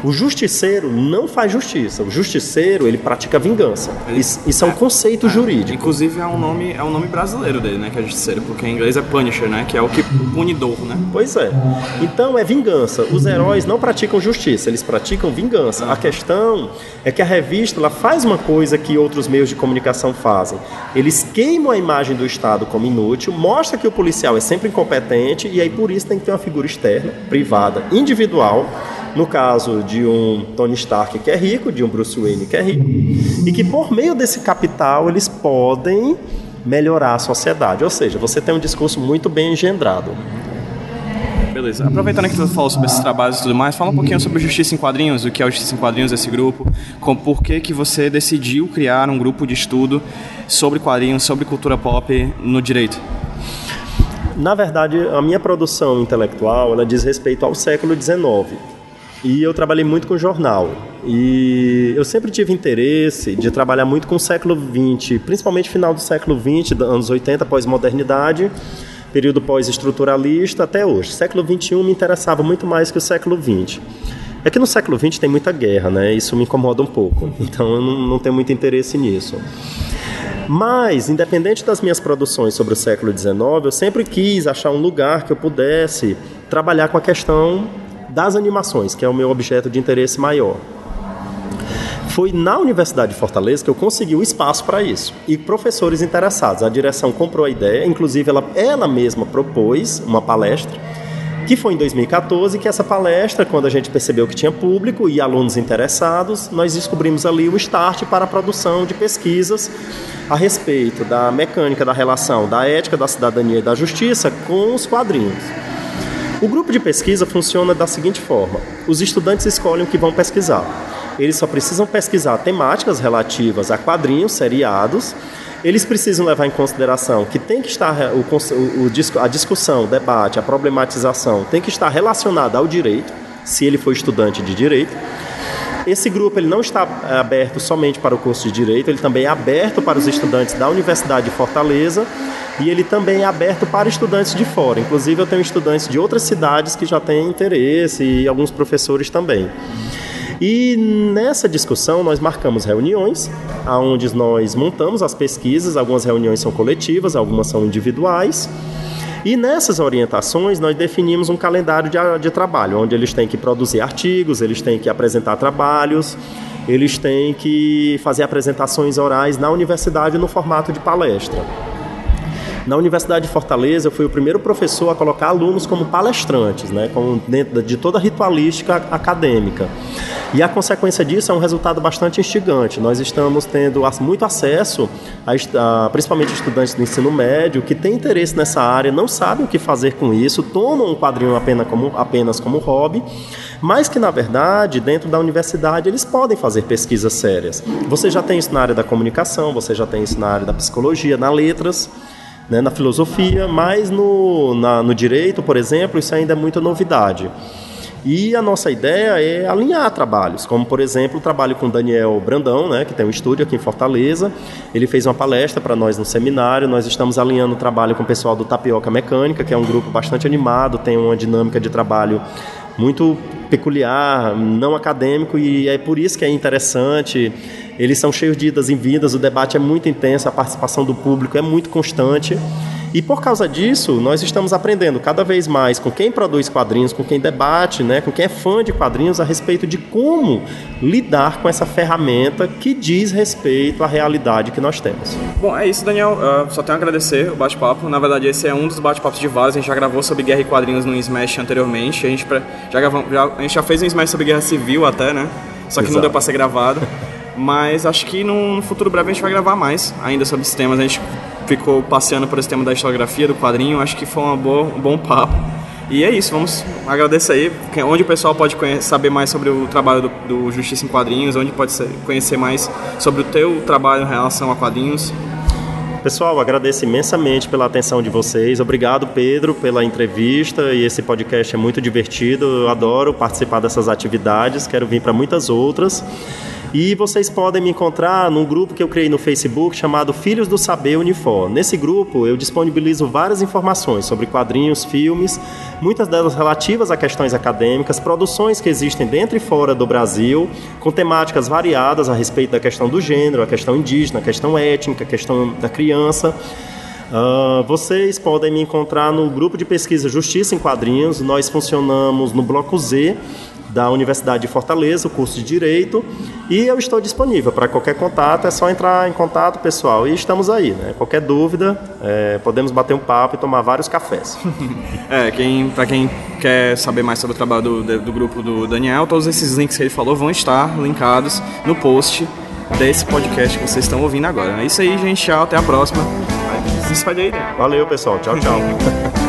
O justiceiro não faz justiça. O justiceiro, ele pratica vingança. Isso, isso é um é, conceito é, jurídico. Inclusive é um nome, é um nome brasileiro dele, né, que é justiceiro, porque em inglês é punisher, né, que é o que punidor, né? Pois é. Então é vingança. Os heróis não praticam justiça, eles praticam vingança. A questão é que a revista ela faz uma coisa que outros meios de comunicação fazem. Eles queimam a imagem do Estado como inútil, mostra que o policial é sempre incompetente e aí por isso tem que ter uma figura externa, privada, individual no caso de um Tony Stark que é rico, de um Bruce Wayne que é rico, e que por meio desse capital eles podem melhorar a sociedade. Ou seja, você tem um discurso muito bem engendrado. Beleza. Aproveitando que você falou sobre esses trabalhos e tudo mais, fala um pouquinho sobre Justiça em Quadrinhos, o que é o Justiça em Quadrinhos, esse grupo, com por que, que você decidiu criar um grupo de estudo sobre quadrinhos, sobre cultura pop no direito. Na verdade, a minha produção intelectual ela diz respeito ao século XIX. E eu trabalhei muito com jornal. E eu sempre tive interesse de trabalhar muito com o século XX, principalmente final do século XX, anos 80, pós-modernidade, período pós-estruturalista até hoje. Século XXI me interessava muito mais que o século XX. É que no século XX tem muita guerra, né? Isso me incomoda um pouco. Então eu não, não tenho muito interesse nisso. Mas, independente das minhas produções sobre o século XIX, eu sempre quis achar um lugar que eu pudesse trabalhar com a questão das animações, que é o meu objeto de interesse maior. Foi na Universidade de Fortaleza que eu consegui o um espaço para isso. E professores interessados. A direção comprou a ideia, inclusive ela, ela mesma propôs uma palestra, que foi em 2014, que essa palestra, quando a gente percebeu que tinha público e alunos interessados, nós descobrimos ali o start para a produção de pesquisas a respeito da mecânica da relação da ética, da cidadania e da justiça com os quadrinhos. O grupo de pesquisa funciona da seguinte forma: os estudantes escolhem o que vão pesquisar. Eles só precisam pesquisar temáticas relativas a quadrinhos, seriados. Eles precisam levar em consideração que tem que estar o, o, a discussão, o debate, a problematização tem que estar relacionada ao direito, se ele for estudante de direito. Esse grupo ele não está é, aberto somente para o curso de Direito, ele também é aberto para os estudantes da Universidade de Fortaleza e ele também é aberto para estudantes de fora. Inclusive, eu tenho estudantes de outras cidades que já têm interesse e alguns professores também. E nessa discussão nós marcamos reuniões, onde nós montamos as pesquisas, algumas reuniões são coletivas, algumas são individuais. E nessas orientações nós definimos um calendário de, de trabalho, onde eles têm que produzir artigos, eles têm que apresentar trabalhos, eles têm que fazer apresentações orais na universidade no formato de palestra. Na Universidade de Fortaleza, eu fui o primeiro professor a colocar alunos como palestrantes, né, como dentro de toda a ritualística acadêmica. E a consequência disso é um resultado bastante instigante. Nós estamos tendo muito acesso, a, a, principalmente estudantes do ensino médio, que têm interesse nessa área, não sabem o que fazer com isso, tomam um quadrinho apenas como, apenas como hobby, mas que, na verdade, dentro da universidade, eles podem fazer pesquisas sérias. Você já tem isso na área da comunicação, você já tem isso na área da psicologia, na letras. Né, na filosofia, mas no, na, no direito, por exemplo, isso ainda é muita novidade. E a nossa ideia é alinhar trabalhos, como por exemplo o trabalho com Daniel Brandão, né, que tem um estúdio aqui em Fortaleza. Ele fez uma palestra para nós no seminário. Nós estamos alinhando o trabalho com o pessoal do Tapioca Mecânica, que é um grupo bastante animado, tem uma dinâmica de trabalho muito peculiar, não acadêmico, e é por isso que é interessante. Eles são cheios de idas e vindas, o debate é muito intenso, a participação do público é muito constante. E por causa disso, nós estamos aprendendo cada vez mais com quem produz quadrinhos, com quem debate, né, com quem é fã de quadrinhos a respeito de como lidar com essa ferramenta que diz respeito à realidade que nós temos. Bom, é isso, Daniel. Uh, só tenho a agradecer o bate-papo. Na verdade, esse é um dos bate-papos de vários. A gente já gravou sobre guerra e quadrinhos no Smash anteriormente. A gente, já, gravamos, já, a gente já fez um Smash sobre guerra civil até, né? Só que Exato. não deu para ser gravado. Mas acho que no futuro breve a gente vai gravar mais ainda sobre esses temas. A gente ficou passeando por esse tema da historiografia, do quadrinho. Acho que foi boa, um bom papo. E é isso, vamos agradecer aí. Onde o pessoal pode conhecer, saber mais sobre o trabalho do, do Justiça em Quadrinhos, onde pode ser, conhecer mais sobre o teu trabalho em relação a quadrinhos. Pessoal, agradeço imensamente pela atenção de vocês. Obrigado, Pedro, pela entrevista. E esse podcast é muito divertido. Eu adoro participar dessas atividades. Quero vir para muitas outras. E vocês podem me encontrar num grupo que eu criei no Facebook chamado Filhos do Saber Unifor. Nesse grupo eu disponibilizo várias informações sobre quadrinhos, filmes, muitas delas relativas a questões acadêmicas, produções que existem dentro e fora do Brasil, com temáticas variadas a respeito da questão do gênero, a questão indígena, a questão étnica, a questão da criança. Uh, vocês podem me encontrar no grupo de pesquisa Justiça em Quadrinhos. Nós funcionamos no bloco Z da Universidade de Fortaleza, o curso de Direito, e eu estou disponível para qualquer contato, é só entrar em contato, pessoal, e estamos aí, né? Qualquer dúvida, é, podemos bater um papo e tomar vários cafés. é, quem, para quem quer saber mais sobre o trabalho do, do grupo do Daniel, todos esses links que ele falou vão estar linkados no post desse podcast que vocês estão ouvindo agora. É isso aí, gente. Tchau, até a próxima. Se despede aí, né? Valeu, pessoal. Tchau, tchau.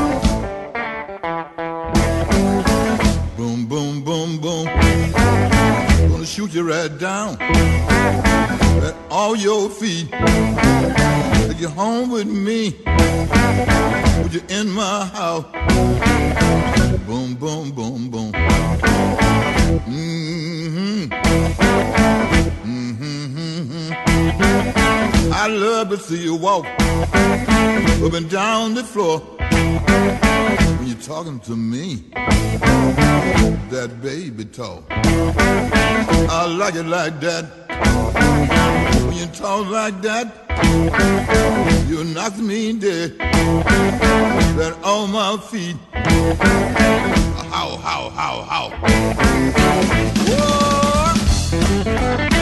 shoot you right down at all your feet. Take you home with me. Put you in my house. Boom, boom, boom, boom. Mm-hmm. Mm-hmm. I love to see you walk up and down the floor you're talking to me. That baby talk. I like it like that. When you talk like that, you knock me dead. Right on my feet. How, how, how, how. Whoa!